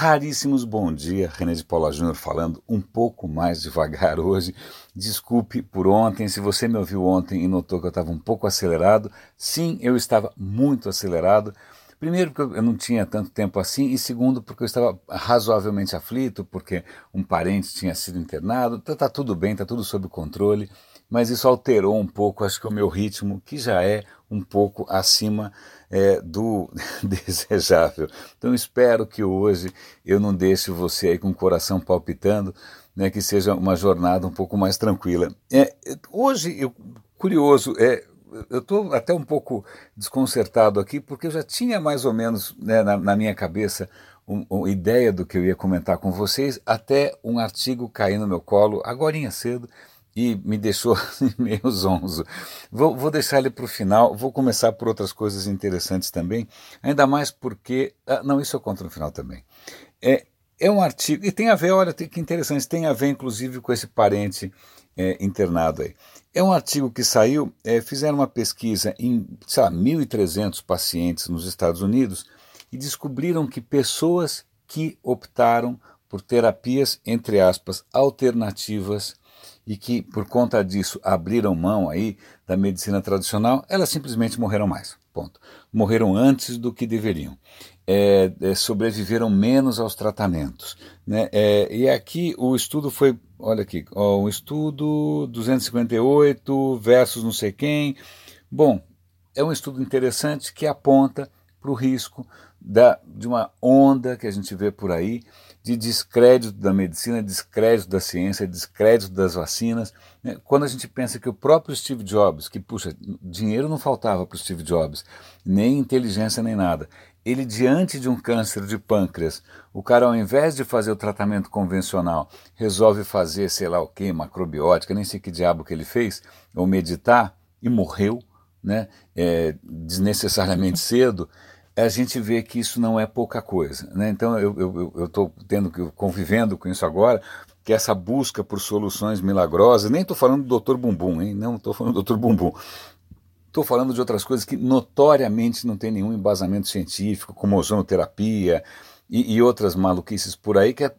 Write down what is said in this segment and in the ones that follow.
Raríssimos bom dia, René de Paula Júnior falando um pouco mais devagar hoje. Desculpe por ontem, se você me ouviu ontem e notou que eu estava um pouco acelerado, sim, eu estava muito acelerado. Primeiro, porque eu não tinha tanto tempo assim, e segundo, porque eu estava razoavelmente aflito, porque um parente tinha sido internado. Então tá tudo bem, tá tudo sob controle, mas isso alterou um pouco, acho que o meu ritmo, que já é um pouco acima é, do desejável. Então espero que hoje eu não deixe você aí com o coração palpitando, né, que seja uma jornada um pouco mais tranquila. É, hoje, eu, curioso, é, eu estou até um pouco desconcertado aqui, porque eu já tinha mais ou menos né, na, na, minha cabeça uma um, ideia do que eu ia comentar com vocês, até um artigo cair no meu colo, agora cedo, e me deixou meio zonzo. Vou, vou deixar ele para o final, vou começar por outras coisas interessantes também, ainda mais porque. Ah, não, isso eu conto no final também. É, é um artigo, e tem a ver, olha que interessante, tem a ver inclusive com esse parente é, internado aí. É um artigo que saiu, é, fizeram uma pesquisa em, sei lá, 1.300 pacientes nos Estados Unidos e descobriram que pessoas que optaram por terapias, entre aspas, alternativas e que por conta disso abriram mão aí da medicina tradicional, elas simplesmente morreram mais. Ponto. Morreram antes do que deveriam. É, é, sobreviveram menos aos tratamentos. Né? É, e aqui o estudo foi, olha aqui, ó, um estudo 258 versus não sei quem. Bom, é um estudo interessante que aponta para o risco da, de uma onda que a gente vê por aí de descrédito da medicina, descrédito da ciência, descrédito das vacinas. Né? Quando a gente pensa que o próprio Steve Jobs, que puxa, dinheiro não faltava para o Steve Jobs, nem inteligência nem nada, ele diante de um câncer de pâncreas, o cara ao invés de fazer o tratamento convencional, resolve fazer sei lá o que, macrobiótica, nem sei que diabo que ele fez, ou meditar, e morreu, né, é, desnecessariamente cedo, a gente vê que isso não é pouca coisa. Né? Então eu estou tendo convivendo com isso agora, que essa busca por soluções milagrosas, nem estou falando do Dr. Bumbum, hein? não estou falando do Dr. Bumbum. Estou falando de outras coisas que notoriamente não tem nenhum embasamento científico, como ozonoterapia e, e outras maluquices por aí. Que é,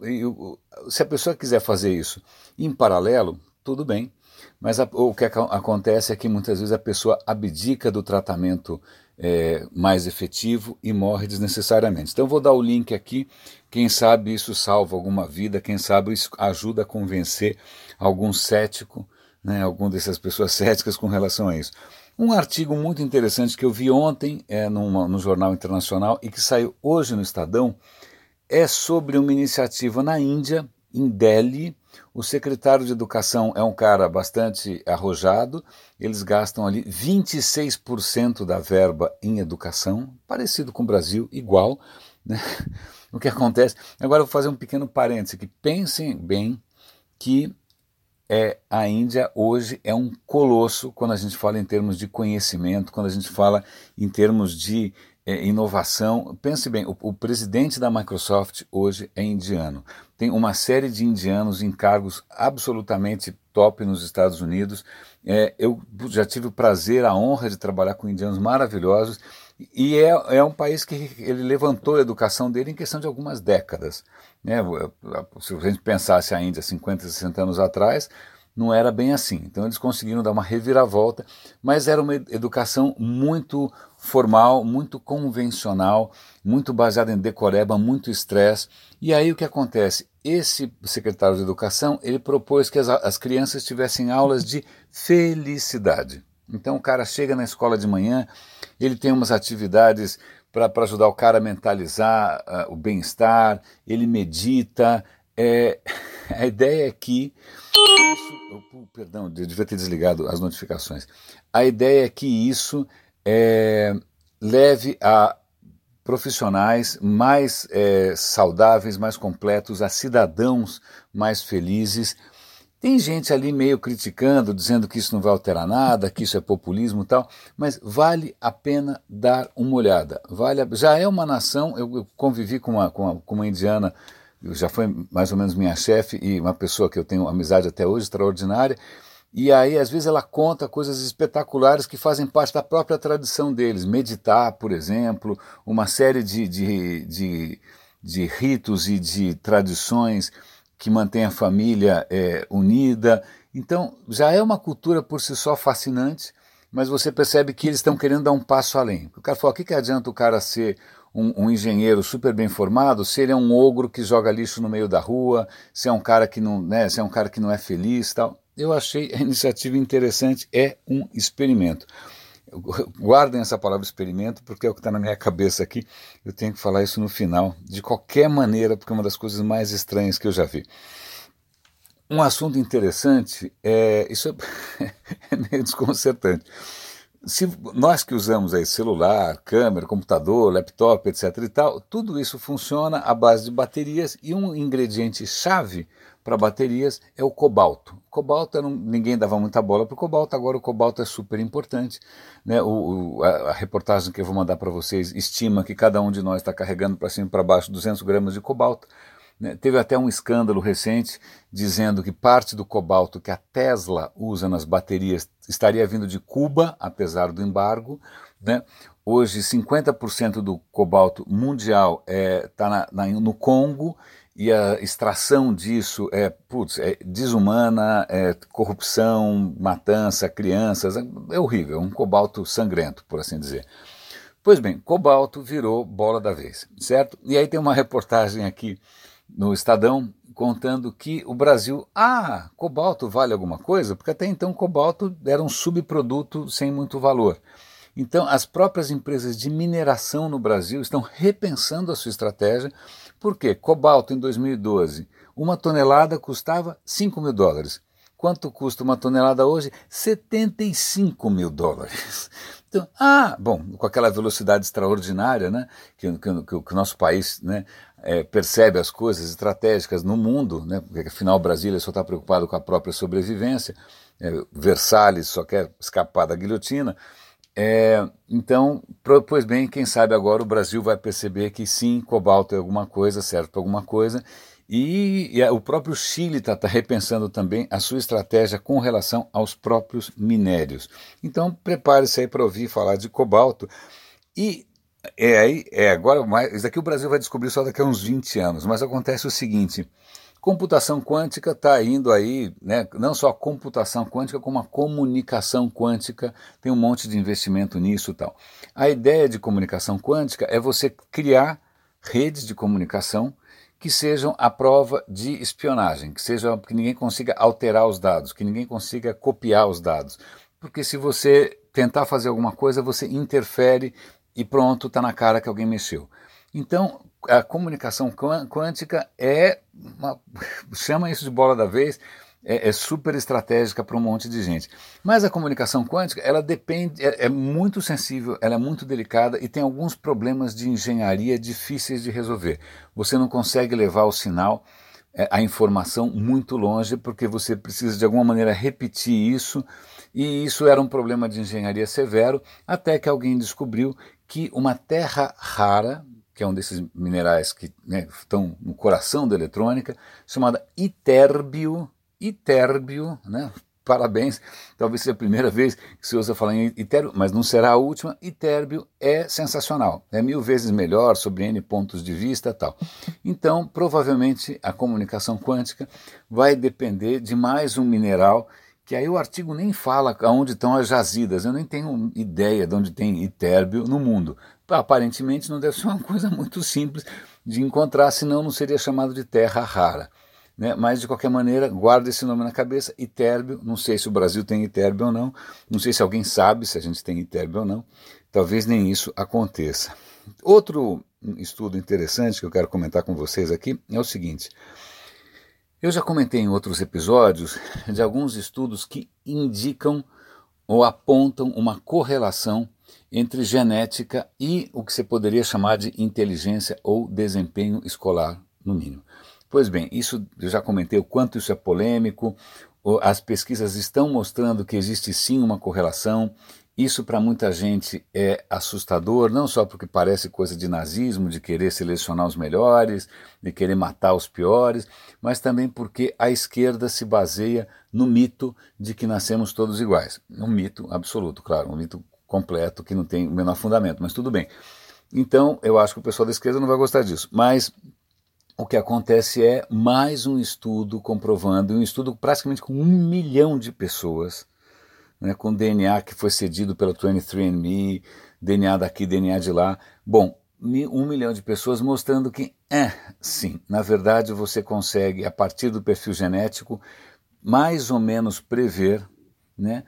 se a pessoa quiser fazer isso em paralelo, tudo bem. Mas a, o que acontece é que muitas vezes a pessoa abdica do tratamento é, mais efetivo e morre desnecessariamente. Então vou dar o link aqui, quem sabe isso salva alguma vida, quem sabe isso ajuda a convencer algum cético, né, alguma dessas pessoas céticas com relação a isso. Um artigo muito interessante que eu vi ontem é, numa, no Jornal Internacional e que saiu hoje no Estadão é sobre uma iniciativa na Índia, em Delhi, o secretário de Educação é um cara bastante arrojado, eles gastam ali 26% da verba em educação, parecido com o Brasil, igual. Né? O que acontece. Agora eu vou fazer um pequeno parêntese aqui. Pensem bem que é, a Índia hoje é um colosso quando a gente fala em termos de conhecimento, quando a gente fala em termos de é, inovação. Pense bem, o, o, presidente da Microsoft hoje é indiano. Tem uma série de indianos em cargos absolutamente top nos Estados Unidos. É, eu já tive o prazer, a honra de trabalhar com indianos maravilhosos. E é, é um país que ele levantou a educação dele em questão de algumas décadas. Né? Se a gente pensasse a Índia 50, 60 anos atrás, não era bem assim. Então eles conseguiram dar uma reviravolta, mas era uma educação muito formal, muito convencional, muito baseada em decoreba, muito estresse. E aí o que acontece? Esse secretário de educação ele propôs que as, as crianças tivessem aulas de felicidade. Então o cara chega na escola de manhã, ele tem umas atividades para ajudar o cara a mentalizar uh, o bem-estar, ele medita. É, a ideia é que isso, oh, perdão, eu devia ter desligado as notificações. A ideia é que isso é, leve a profissionais mais é, saudáveis, mais completos, a cidadãos mais felizes. Tem gente ali meio criticando, dizendo que isso não vai alterar nada, que isso é populismo e tal, mas vale a pena dar uma olhada. Vale a, já é uma nação, eu, eu convivi com uma, com uma, com uma indiana já foi mais ou menos minha chefe e uma pessoa que eu tenho amizade até hoje, extraordinária. E aí, às vezes, ela conta coisas espetaculares que fazem parte da própria tradição deles. Meditar, por exemplo, uma série de, de, de de ritos e de tradições que mantém a família é, unida. Então, já é uma cultura por si só fascinante, mas você percebe que eles estão querendo dar um passo além. O cara falou: o que, que adianta o cara ser um, um, engenheiro super bem formado se ele é um ogro que joga lixo no meio da rua, se é um cara que não, né, se é um cara que não é feliz tal. Eu achei a iniciativa interessante, é um experimento. Guardem essa palavra experimento, porque é o que está na minha cabeça aqui. Eu tenho que falar isso no final, de qualquer maneira, porque é uma das coisas mais estranhas que eu já vi. Um assunto interessante é. Isso é, é meio desconcertante. Se nós que usamos aí celular, câmera, computador, laptop, etc. e tal, tudo isso funciona à base de baterias e um ingrediente chave para baterias é o cobalto. Cobalto ninguém dava muita bola para o cobalto, agora o cobalto é super importante. Né? O, o, a, a, reportagem que eu vou mandar para vocês estima que cada um de nós está carregando para cima e para baixo 200 gramas de cobalto. Né? Teve até um escândalo recente dizendo que parte do cobalto que a Tesla usa nas baterias estaria vindo de Cuba, apesar do embargo. Né? Hoje, 50% do cobalto mundial está é, no Congo e a extração disso é, putz, é desumana, é corrupção, matança, crianças, é, é horrível, é um cobalto sangrento, por assim dizer. Pois bem, cobalto virou bola da vez, certo? E aí tem uma reportagem aqui no Estadão contando que o Brasil, ah, cobalto vale alguma coisa? Porque até então cobalto era um subproduto sem muito valor. Então, as próprias empresas de mineração no Brasil estão repensando a sua estratégia por quê? Cobalto em 2012, uma tonelada custava 5 mil dólares. Quanto custa uma tonelada hoje? 75 mil dólares. Então, ah, bom, com aquela velocidade extraordinária né, que, que, que, o nosso país né, é, percebe as coisas estratégicas no mundo, né, porque afinal Brasília só está preocupado com a própria sobrevivência, é, Versalhes só quer escapar da guilhotina. É, então, pois bem, quem sabe agora o Brasil vai perceber que sim, cobalto é alguma coisa, serve para alguma coisa, e, e, o próprio Chile está tá repensando também a sua estratégia com relação aos próprios minérios. Então, prepare-se aí para ouvir falar de cobalto. E é aí, é agora, isso aqui o Brasil vai descobrir só daqui a uns 20 anos, mas acontece o seguinte. Computação quântica está indo aí, né, não só a computação quântica, como a comunicação quântica, tem um monte de investimento nisso e tal. A ideia de comunicação quântica é você criar redes de comunicação que sejam a prova de espionagem, que seja que ninguém consiga alterar os dados, que ninguém consiga copiar os dados. Porque se você tentar fazer alguma coisa, você interfere e pronto, está na cara que alguém mexeu. Então, a comunicação quântica é, uma, chama isso de bola da vez, é, é super estratégica para um monte de gente. Mas a comunicação quântica, ela depende, é, é, muito sensível, ela é muito delicada e tem alguns problemas de engenharia difíceis de resolver. Você não consegue levar o sinal, é, a informação muito longe, porque você precisa de alguma maneira repetir isso, e isso era um problema de engenharia severo, até que alguém descobriu que uma terra rara, que é um desses minerais que né, estão no coração da eletrônica, chamada itérbio, itérbio, né? Parabéns, talvez seja a primeira vez que se usa falar em itérbio, mas não será a última. Itérbio é sensacional, é mil vezes melhor sobre N pontos de vista tal. Então, provavelmente a comunicação quântica vai depender de mais um mineral que aí o artigo nem fala aonde estão as jazidas, eu nem tenho ideia de onde tem itérbio no mundo aparentemente não deve ser uma coisa muito simples de encontrar, senão não seria chamado de terra rara. Né? Mas, de qualquer maneira, guarda esse nome na cabeça, Itérbio, não sei se o Brasil tem Itérbio ou não, não sei se alguém sabe se a gente tem Itérbio ou não, talvez nem isso aconteça. Outro estudo interessante que eu quero comentar com vocês aqui é o seguinte, eu já comentei em outros episódios de alguns estudos que indicam ou apontam uma correlação entre genética e o que você poderia chamar de inteligência ou desempenho escolar, no mínimo. Pois bem, isso eu já comentei o quanto isso é polêmico. As pesquisas estão mostrando que existe sim uma correlação. Isso para muita gente é assustador, não só porque parece coisa de nazismo, de querer selecionar os melhores, de querer matar os piores, mas também porque a esquerda se baseia no mito de que nascemos todos iguais. Um mito absoluto, claro, um mito completo que não tem o menor fundamento, mas tudo bem. Então, eu acho que o pessoal da esquerda não vai gostar disso. Mas o que acontece é mais um estudo comprovando, um estudo praticamente com um milhão de pessoas, né, com DNA que foi cedido pela 23andMe, DNA daqui, DNA de lá. Bom, um milhão de pessoas mostrando que, é, sim, na verdade você consegue, a partir do perfil genético, mais ou menos prever né,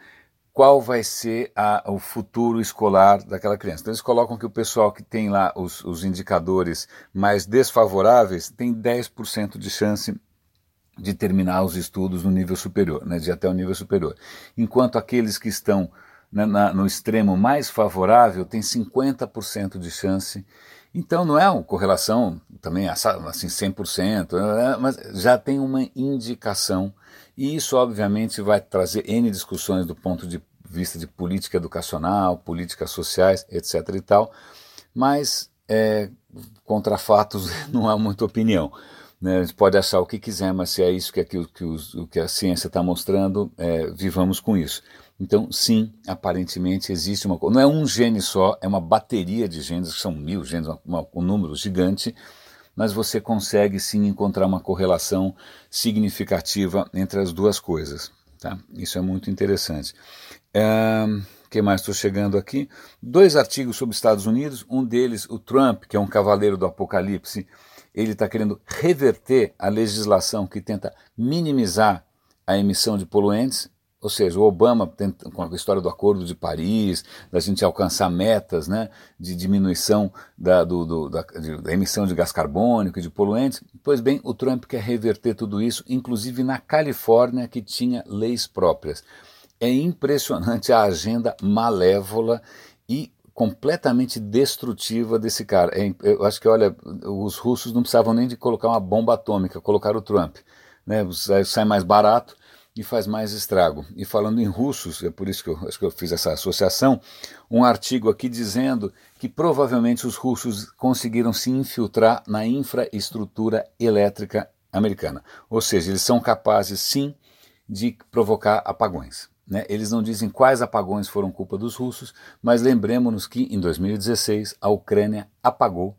qual vai ser a, o futuro escolar daquela criança. Então eles colocam que o pessoal que tem lá os, os indicadores mais desfavoráveis tem 10% de chance de terminar os estudos no nível superior, né, de até o nível superior. Enquanto aqueles que estão né, na, no extremo mais favorável têm 50% de chance. Então não é uma correlação também assim 100%, né, mas já tem uma indicação e isso, obviamente, vai trazer N discussões do ponto de vista de política educacional, políticas sociais, etc. e tal, mas é, contra fatos não há muita opinião. Né? A gente pode achar o que quiser, mas se é isso que, é que, que, os, que a ciência está mostrando, é, vivamos com isso. Então, sim, aparentemente existe uma coisa. Não é um gene só, é uma bateria de genes, são mil genes, uma, um número gigante, mas você consegue sim encontrar uma correlação significativa entre as duas coisas. Tá? Isso é muito interessante. O que mais estou chegando aqui? Dois artigos sobre Estados Unidos, um deles, o Trump, que é um cavaleiro do apocalipse, ele está querendo reverter a legislação que tenta minimizar a emissão de poluentes ou seja, o Obama, com a história do Acordo de Paris, da gente alcançar metas né, de diminuição da, do, do, da, de, da, emissão de gás carbônico e de poluentes, pois bem, o Trump quer reverter tudo isso, inclusive na Califórnia, que tinha leis próprias. É impressionante a agenda malévola e completamente destrutiva desse cara. É, eu acho que, olha, os russos não precisavam nem de colocar uma bomba atômica, colocaram o Trump. Né, sai mais barato e faz mais estrago. E falando em russos, é por isso que eu acho que eu fiz essa associação, um artigo aqui dizendo que provavelmente os russos conseguiram se infiltrar na infraestrutura elétrica americana. Ou seja, eles são capazes sim de provocar apagões. Né? Eles não dizem quais apagões foram culpa dos russos, mas lembremos-nos que em 2016 a Ucrânia apagou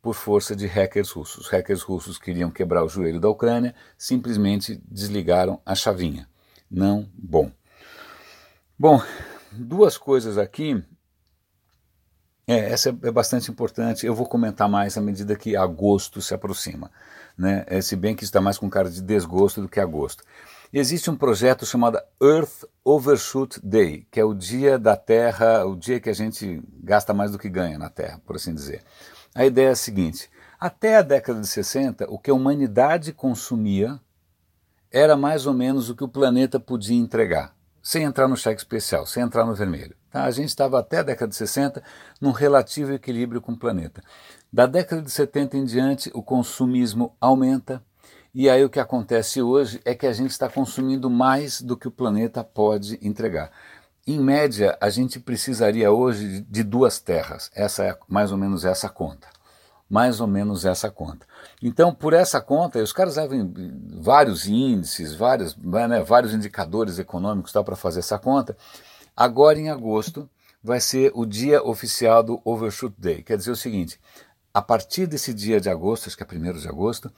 por força de hackers russos. Os hackers russos queriam quebrar o joelho da Ucrânia, simplesmente desligaram a chavinha. Não bom. Bom, duas coisas aqui. É, essa é bastante importante. Eu vou comentar mais à medida que agosto se aproxima. Né? É, se bem que está mais com cara de desgosto do que agosto. Existe um projeto chamado Earth Overshoot Day, que é o dia da Terra, o dia que a gente gasta mais do que ganha na Terra, por assim dizer. A ideia é a seguinte: até a década de 60, o que a humanidade consumia era mais ou menos o que o planeta podia entregar, sem entrar no cheque especial, sem entrar no vermelho. Tá? A gente estava até a década de 60 num relativo equilíbrio com o planeta. Da década de 70 em diante, o consumismo aumenta. E aí o que acontece hoje é que a gente está consumindo mais do que o planeta pode entregar. Em média, a gente precisaria hoje de duas terras. Essa é mais ou menos essa conta. Mais ou menos essa conta. Então, por essa conta, os caras levam vários índices, vários, né, vários indicadores econômicos para fazer essa conta. Agora, em agosto, vai ser o dia oficial do Overshoot Day. Quer dizer o seguinte: a partir desse dia de agosto, acho que é 1 de agosto,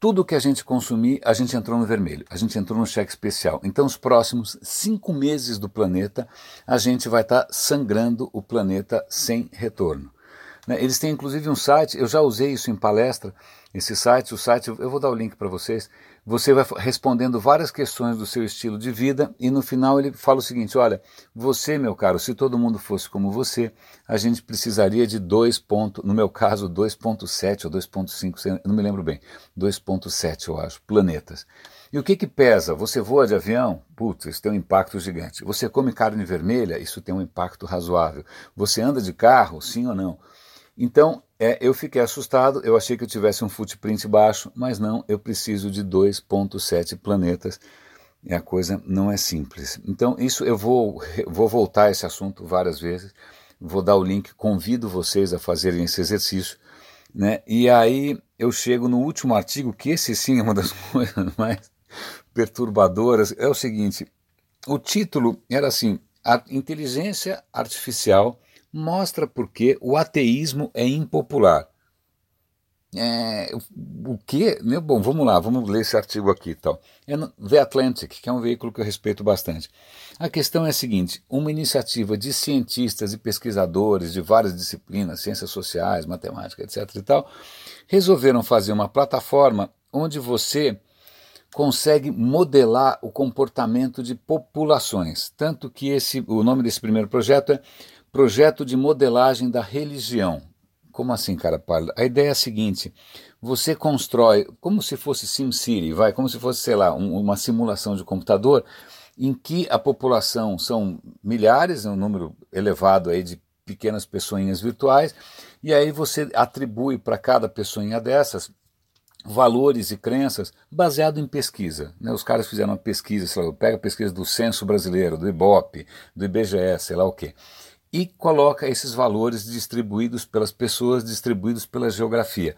tudo que a gente consumir, a gente entrou no vermelho, a gente entrou no cheque especial. Então, os próximos cinco meses do planeta, a gente vai estar tá sangrando o planeta sem retorno. Né? Eles têm inclusive um site, eu já usei isso em palestra, esse site, o site, eu vou dar o link para vocês, você vai respondendo várias questões do seu estilo de vida e no final ele fala o seguinte: olha, você, meu caro, se todo mundo fosse como você, a gente precisaria de 2. Ponto, no meu caso, 2.7 ou 2.5, não me lembro bem, 2.7 eu acho, planetas. E o que que pesa? Você voa de avião? Putz, isso tem um impacto gigante. Você come carne vermelha? Isso tem um impacto razoável. Você anda de carro? Sim ou não? Então, é, eu fiquei assustado, eu achei que eu tivesse um footprint baixo, mas não, eu preciso de 2,7 planetas e a coisa não é simples. Então, isso eu vou, vou voltar a esse assunto várias vezes, vou dar o link, convido vocês a fazerem esse exercício, né? e aí eu chego no último artigo, que esse sim é uma das coisas mais perturbadoras, é o seguinte, o título era assim, a inteligência artificial mostra porque o ateísmo é impopular. É, o que? Né? Bom, vamos lá, vamos ler esse artigo aqui. Tal. É no The Atlantic, que é um veículo que eu respeito bastante. A questão é a seguinte: uma iniciativa de cientistas e pesquisadores de várias disciplinas, ciências sociais, matemática, etc. e tal, resolveram fazer uma plataforma onde você consegue modelar o comportamento de populações. Tanto que esse, o nome desse primeiro projeto é Projeto de Modelagem da Religião. Como assim, cara pálido? A ideia é a seguinte: você constrói, como se fosse SimCity, vai, como se fosse, sei lá, um, uma simulação de computador, em que a população são milhares, um número elevado aí de pequenas pessoinhas virtuais, e aí você atribui para cada pessoinha dessas valores e crenças baseado em pesquisa. Né? Os caras fizeram uma pesquisa, sei lá, pega a pesquisa do Censo Brasileiro, do IBOP, do IBGE, sei lá o quê e coloca esses valores distribuídos pelas pessoas, distribuídos pela geografia.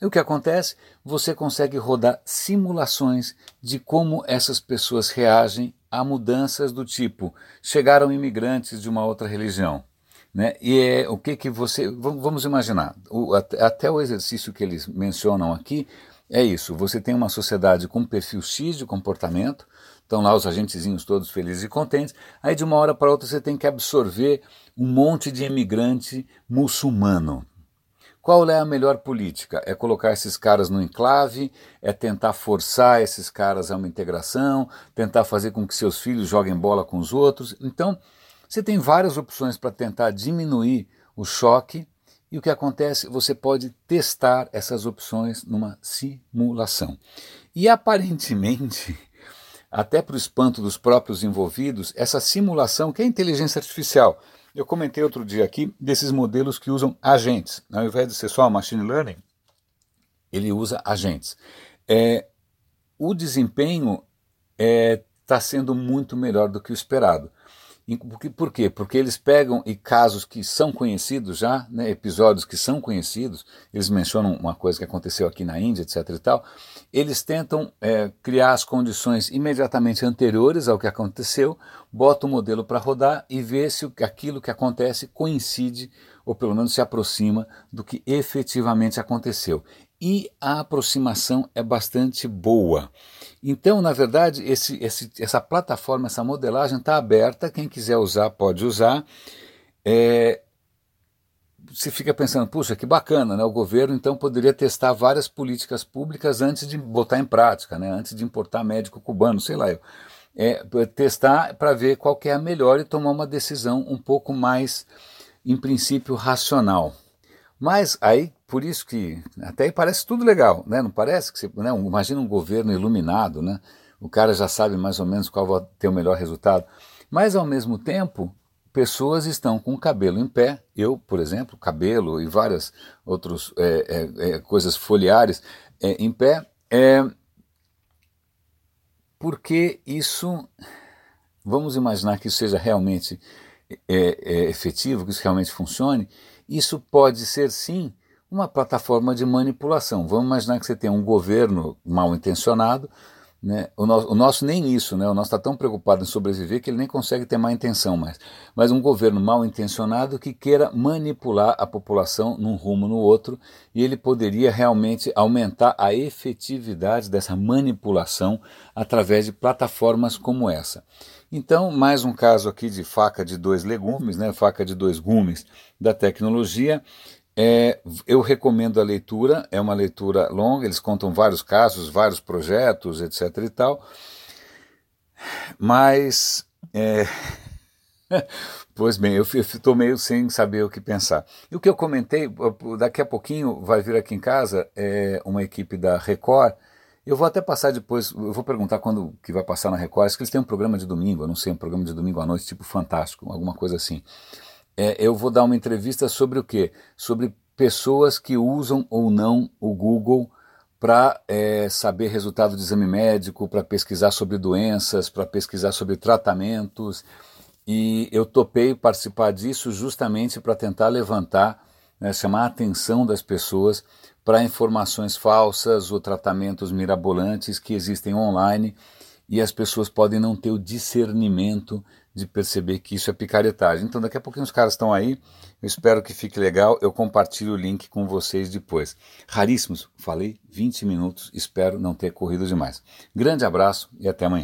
E o que acontece? Você consegue rodar simulações de como essas pessoas reagem a mudanças do tipo chegaram imigrantes de uma outra religião. Né? E é o que que você. Vamos imaginar, o, até o exercício que eles mencionam aqui é isso: você tem uma sociedade com perfil X de comportamento, estão lá os agentezinhos todos felizes e contentes, aí de uma hora para outra você tem que absorver um monte de imigrante muçulmano. Qual é a melhor política? É colocar esses caras no enclave? É tentar forçar esses caras a uma integração? Tentar fazer com que seus filhos joguem bola com os outros? Então, você tem várias opções para tentar diminuir o choque. E o que acontece? Você pode testar essas opções numa simulação. E aparentemente, até para o espanto dos próprios envolvidos, essa simulação, que é inteligência artificial, eu comentei outro dia aqui desses modelos que usam agentes. Ao invés de ser só machine learning, ele usa agentes. É, o desempenho está é, tá sendo muito melhor do que o esperado. Por quê? Porque eles pegam e casos que são conhecidos já, né, episódios que são conhecidos, eles mencionam uma coisa que aconteceu aqui na Índia, etc. e tal, eles tentam é, criar as condições imediatamente anteriores ao que aconteceu, bota o modelo para rodar e vê se aquilo que acontece coincide ou pelo menos se aproxima do que efetivamente aconteceu. E a aproximação é bastante boa. Então, na verdade, esse, esse, essa plataforma, essa modelagem está aberta, quem quiser usar pode usar. É, você fica pensando, puxa, que bacana, né? O governo então poderia testar várias políticas públicas antes de botar em prática, né? Antes de importar médico cubano, sei lá. É, testar para ver qual é a melhor e tomar uma decisão um pouco mais, em princípio, racional. Mas aí, por isso que até aí parece tudo legal, né? Não parece que você, né? Imagina um governo iluminado, né? O cara já sabe mais ou menos qual vai ter o melhor resultado. Mas ao mesmo tempo, pessoas estão com o cabelo em pé. Eu, por exemplo, cabelo e várias outras é, é, é, coisas foliares é, em pé. É, porque isso, vamos imaginar que isso seja realmente é, efetivo, que isso realmente funcione isso pode ser sim uma plataforma de manipulação. Vamos imaginar que você tem um governo mal intencionado, né? o, o nosso nem isso, né? o nosso está tão preocupado em sobreviver que ele nem consegue ter má intenção mais. Mas um governo mal intencionado que queira manipular a população num rumo no outro e ele poderia realmente aumentar a efetividade dessa manipulação através de plataformas como essa. Então, mais um caso aqui de faca de dois legumes, né, faca de dois gumes da tecnologia. É, eu recomendo a leitura, é uma leitura longa, eles contam vários casos, vários projetos, etc. e tal. Mas, é, pois bem, eu estou meio sem saber o que pensar. E o que eu comentei, daqui a pouquinho vai vir aqui em casa é, uma equipe da Record eu vou até passar depois, eu vou perguntar quando que vai passar na Record, acho que eles têm um programa de domingo, eu não sei, um programa de domingo à noite, tipo fantástico, alguma coisa assim. É, eu vou dar uma entrevista sobre o quê? Sobre pessoas que usam ou não o Google para é, saber resultado de exame médico, para pesquisar sobre doenças, para pesquisar sobre tratamentos. E eu topei participar disso justamente para tentar levantar, né, chamar a atenção das pessoas para informações falsas ou tratamentos mirabolantes que existem online e as pessoas podem não ter o discernimento de perceber que isso é picaretagem. Então daqui a pouquinho os caras estão aí, eu espero que fique legal, eu compartilho o link com vocês depois. Raríssimos, falei 20 minutos, espero não ter corrido demais. Grande abraço e até amanhã.